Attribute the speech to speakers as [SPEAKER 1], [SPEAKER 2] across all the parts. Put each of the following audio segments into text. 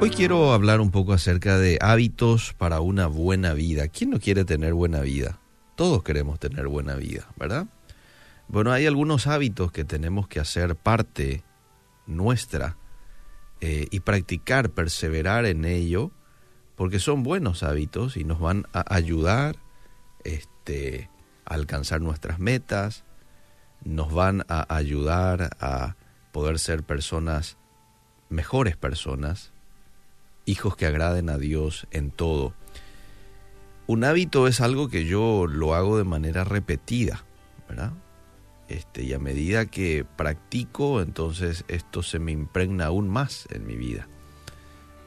[SPEAKER 1] Hoy quiero hablar un poco acerca de hábitos para una buena vida. ¿Quién no quiere tener buena vida? Todos queremos tener buena vida, ¿verdad? Bueno, hay algunos hábitos que tenemos que hacer parte nuestra eh, y practicar, perseverar en ello, porque son buenos hábitos y nos van a ayudar este, a alcanzar nuestras metas, nos van a ayudar a poder ser personas, mejores personas, hijos que agraden a Dios en todo. Un hábito es algo que yo lo hago de manera repetida, ¿verdad? Este, y a medida que practico, entonces esto se me impregna aún más en mi vida.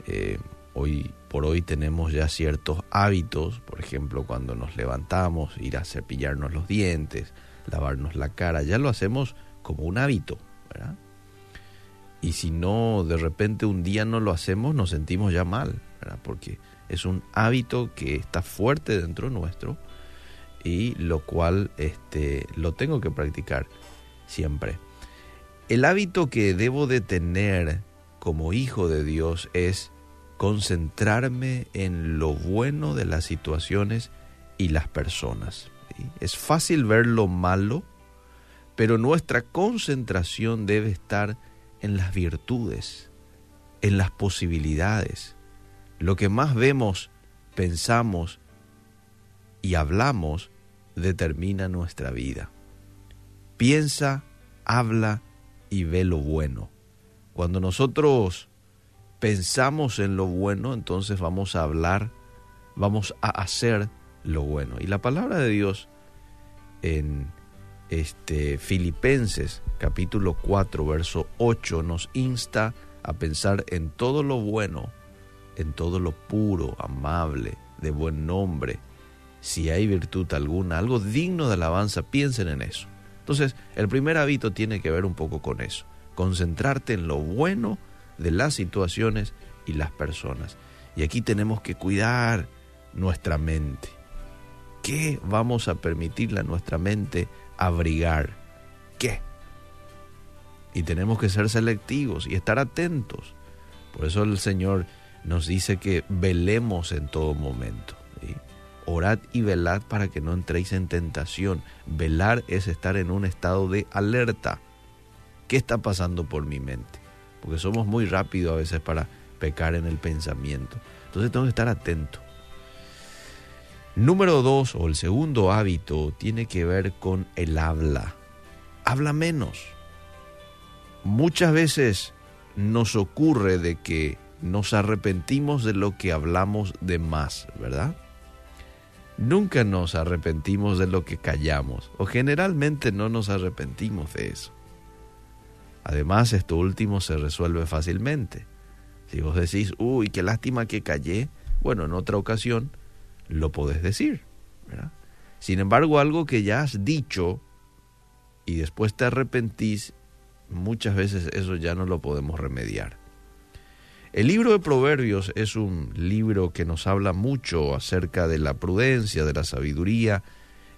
[SPEAKER 1] Eh, hoy por hoy tenemos ya ciertos hábitos, por ejemplo, cuando nos levantamos, ir a cepillarnos los dientes, lavarnos la cara, ya lo hacemos como un hábito, ¿verdad? Y si no, de repente un día no lo hacemos, nos sentimos ya mal. Porque es un hábito que está fuerte dentro nuestro y lo cual este, lo tengo que practicar siempre. El hábito que debo de tener como hijo de Dios es concentrarme en lo bueno de las situaciones y las personas. Es fácil ver lo malo, pero nuestra concentración debe estar en las virtudes, en las posibilidades. Lo que más vemos, pensamos y hablamos determina nuestra vida. Piensa, habla y ve lo bueno. Cuando nosotros pensamos en lo bueno, entonces vamos a hablar, vamos a hacer lo bueno. Y la palabra de Dios en este Filipenses capítulo 4 verso 8 nos insta a pensar en todo lo bueno, en todo lo puro, amable, de buen nombre. Si hay virtud alguna, algo digno de alabanza, piensen en eso. Entonces, el primer hábito tiene que ver un poco con eso, concentrarte en lo bueno de las situaciones y las personas. Y aquí tenemos que cuidar nuestra mente. ¿Qué vamos a permitirle a nuestra mente abrigar? ¿Qué? Y tenemos que ser selectivos y estar atentos. Por eso el Señor nos dice que velemos en todo momento. Orad y velad para que no entréis en tentación. Velar es estar en un estado de alerta. ¿Qué está pasando por mi mente? Porque somos muy rápidos a veces para pecar en el pensamiento. Entonces tengo que estar atento. Número dos, o el segundo hábito, tiene que ver con el habla. Habla menos. Muchas veces nos ocurre de que nos arrepentimos de lo que hablamos de más, ¿verdad? Nunca nos arrepentimos de lo que callamos, o generalmente no nos arrepentimos de eso. Además, esto último se resuelve fácilmente. Si vos decís, uy, qué lástima que callé, bueno, en otra ocasión lo podés decir. Sin embargo, algo que ya has dicho y después te arrepentís, muchas veces eso ya no lo podemos remediar. El libro de Proverbios es un libro que nos habla mucho acerca de la prudencia, de la sabiduría,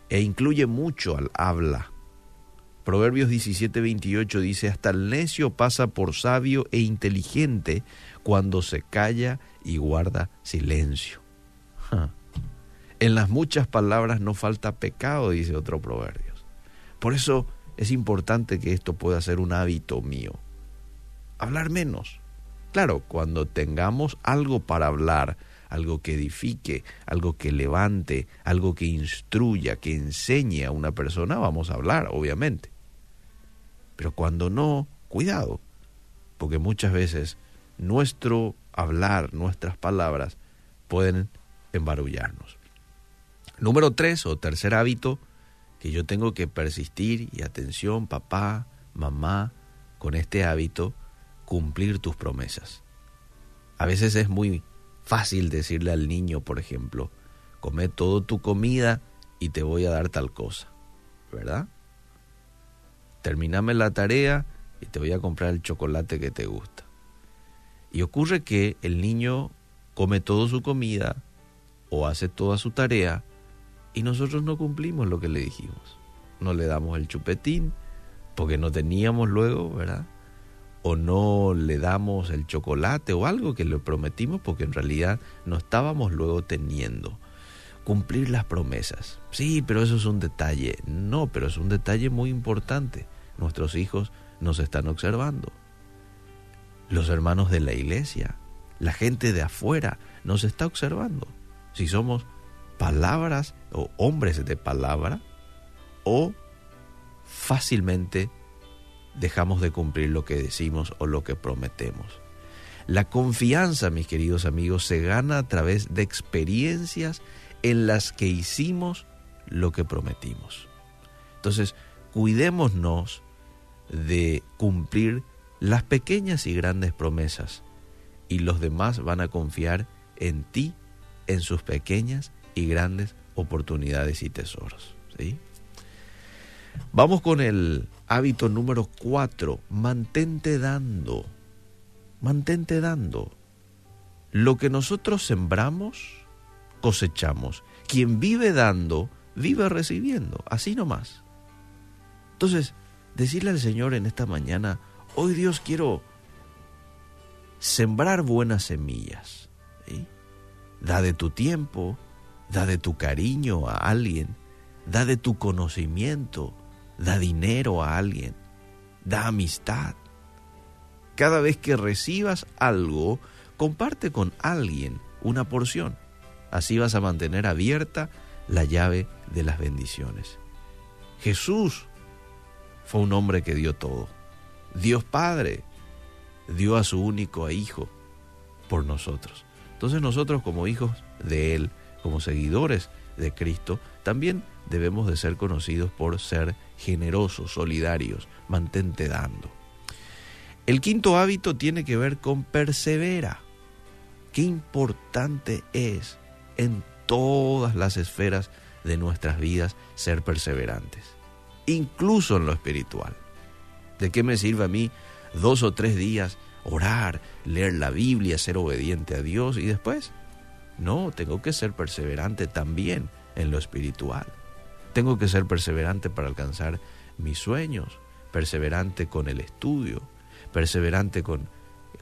[SPEAKER 1] e incluye mucho al habla. Proverbios 17:28 dice, hasta el necio pasa por sabio e inteligente cuando se calla y guarda silencio. En las muchas palabras no falta pecado, dice otro proverbio. Por eso es importante que esto pueda ser un hábito mío. Hablar menos. Claro, cuando tengamos algo para hablar, algo que edifique, algo que levante, algo que instruya, que enseñe a una persona, vamos a hablar, obviamente. Pero cuando no, cuidado, porque muchas veces nuestro hablar, nuestras palabras pueden embarullarnos. Número tres o tercer hábito que yo tengo que persistir y atención papá, mamá, con este hábito, cumplir tus promesas. A veces es muy fácil decirle al niño, por ejemplo, come todo tu comida y te voy a dar tal cosa, ¿verdad? Terminame la tarea y te voy a comprar el chocolate que te gusta. Y ocurre que el niño come toda su comida o hace toda su tarea y nosotros no cumplimos lo que le dijimos. No le damos el chupetín porque no teníamos luego, ¿verdad? o no le damos el chocolate o algo que le prometimos porque en realidad no estábamos luego teniendo. Cumplir las promesas. Sí, pero eso es un detalle. No, pero es un detalle muy importante. Nuestros hijos nos están observando. Los hermanos de la iglesia, la gente de afuera nos está observando. Si somos palabras o hombres de palabra o fácilmente dejamos de cumplir lo que decimos o lo que prometemos. La confianza, mis queridos amigos, se gana a través de experiencias en las que hicimos lo que prometimos. Entonces, cuidémonos de cumplir las pequeñas y grandes promesas y los demás van a confiar en ti, en sus pequeñas y grandes oportunidades y tesoros. Vamos con el hábito número cuatro, mantente dando, mantente dando. Lo que nosotros sembramos, cosechamos. Quien vive dando, vive recibiendo, así nomás. Entonces, decirle al Señor en esta mañana, hoy Dios quiero sembrar buenas semillas. Da de tu tiempo, da de tu cariño a alguien, da de tu conocimiento, da dinero a alguien, da amistad. Cada vez que recibas algo, comparte con alguien una porción. Así vas a mantener abierta la llave de las bendiciones. Jesús fue un hombre que dio todo. Dios Padre dio a su único hijo por nosotros. Entonces nosotros como hijos de Él, como seguidores de Cristo, también debemos de ser conocidos por ser generosos, solidarios, mantente dando. El quinto hábito tiene que ver con persevera. Qué importante es en todas las esferas de nuestras vidas ser perseverantes, incluso en lo espiritual. ¿De qué me sirve a mí dos o tres días orar, leer la Biblia, ser obediente a Dios y después? No, tengo que ser perseverante también en lo espiritual. Tengo que ser perseverante para alcanzar mis sueños, perseverante con el estudio, perseverante con,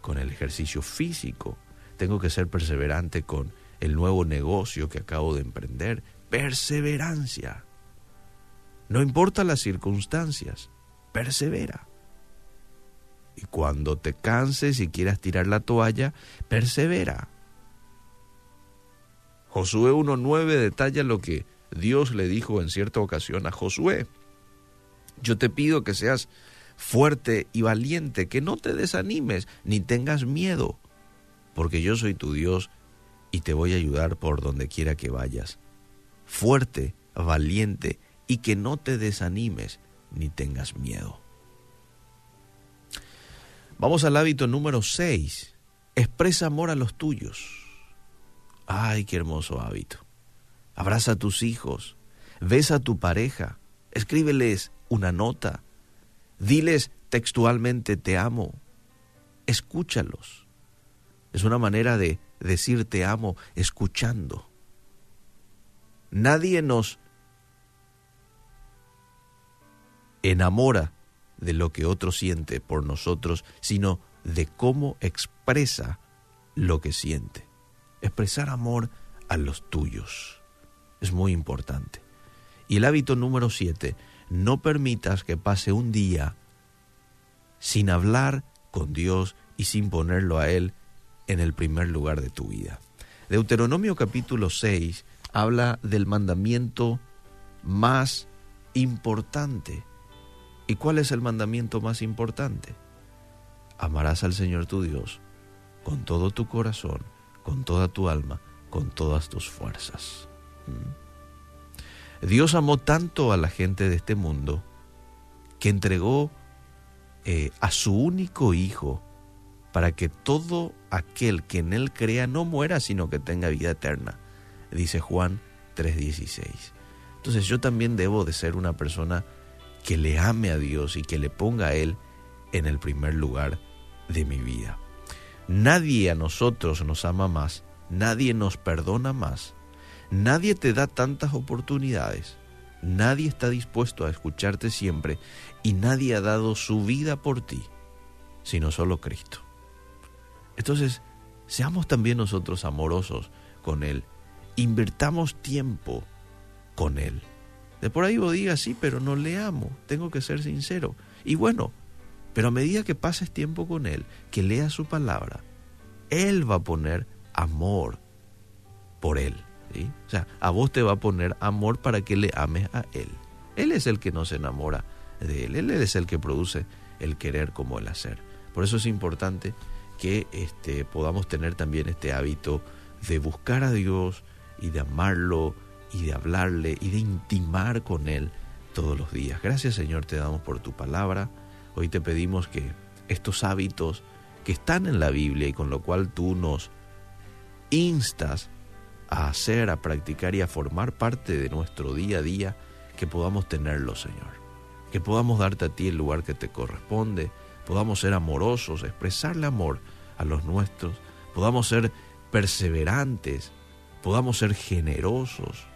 [SPEAKER 1] con el ejercicio físico. Tengo que ser perseverante con el nuevo negocio que acabo de emprender. Perseverancia. No importa las circunstancias, persevera. Y cuando te canses y quieras tirar la toalla, persevera. Josué 1.9 detalla lo que Dios le dijo en cierta ocasión a Josué, yo te pido que seas fuerte y valiente, que no te desanimes ni tengas miedo, porque yo soy tu Dios y te voy a ayudar por donde quiera que vayas. Fuerte, valiente y que no te desanimes ni tengas miedo. Vamos al hábito número 6. Expresa amor a los tuyos. Ay, qué hermoso hábito abraza a tus hijos, besa a tu pareja, escríbeles una nota, diles textualmente te amo, escúchalos. Es una manera de decir te amo escuchando. Nadie nos enamora de lo que otro siente por nosotros, sino de cómo expresa lo que siente. Expresar amor a los tuyos es muy importante. Y el hábito número siete, no permitas que pase un día sin hablar con Dios y sin ponerlo a Él en el primer lugar de tu vida. Deuteronomio capítulo 6 habla del mandamiento más importante. ¿Y cuál es el mandamiento más importante? Amarás al Señor tu Dios con todo tu corazón, con toda tu alma, con todas tus fuerzas. Dios amó tanto a la gente de este mundo que entregó eh, a su único Hijo para que todo aquel que en Él crea no muera, sino que tenga vida eterna, dice Juan 3:16. Entonces yo también debo de ser una persona que le ame a Dios y que le ponga a Él en el primer lugar de mi vida. Nadie a nosotros nos ama más, nadie nos perdona más Nadie te da tantas oportunidades, nadie está dispuesto a escucharte siempre y nadie ha dado su vida por ti. sino solo Cristo. Entonces, seamos también nosotros amorosos con Él. Invertamos tiempo con Él. De por ahí vos digas, sí, pero no le amo, tengo que ser sincero. Y bueno, pero a medida que pases tiempo con Él, que leas su palabra, Él va a poner amor por Él. O sea, a vos te va a poner amor para que le ames a Él. Él es el que nos enamora de Él. Él es el que produce el querer como el hacer. Por eso es importante que este, podamos tener también este hábito de buscar a Dios y de amarlo y de hablarle y de intimar con Él todos los días. Gracias Señor te damos por tu palabra. Hoy te pedimos que estos hábitos que están en la Biblia y con lo cual tú nos instas a hacer, a practicar y a formar parte de nuestro día a día, que podamos tenerlos, Señor. Que podamos darte a ti el lugar que te corresponde, podamos ser amorosos, expresarle amor a los nuestros, podamos ser perseverantes, podamos ser generosos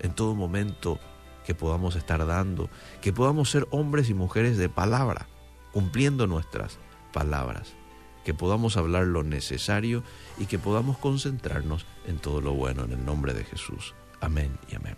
[SPEAKER 1] en todo momento que podamos estar dando, que podamos ser hombres y mujeres de palabra, cumpliendo nuestras palabras, que podamos hablar lo necesario y que podamos concentrarnos en todo lo bueno en el nombre de Jesús. Amén y amén.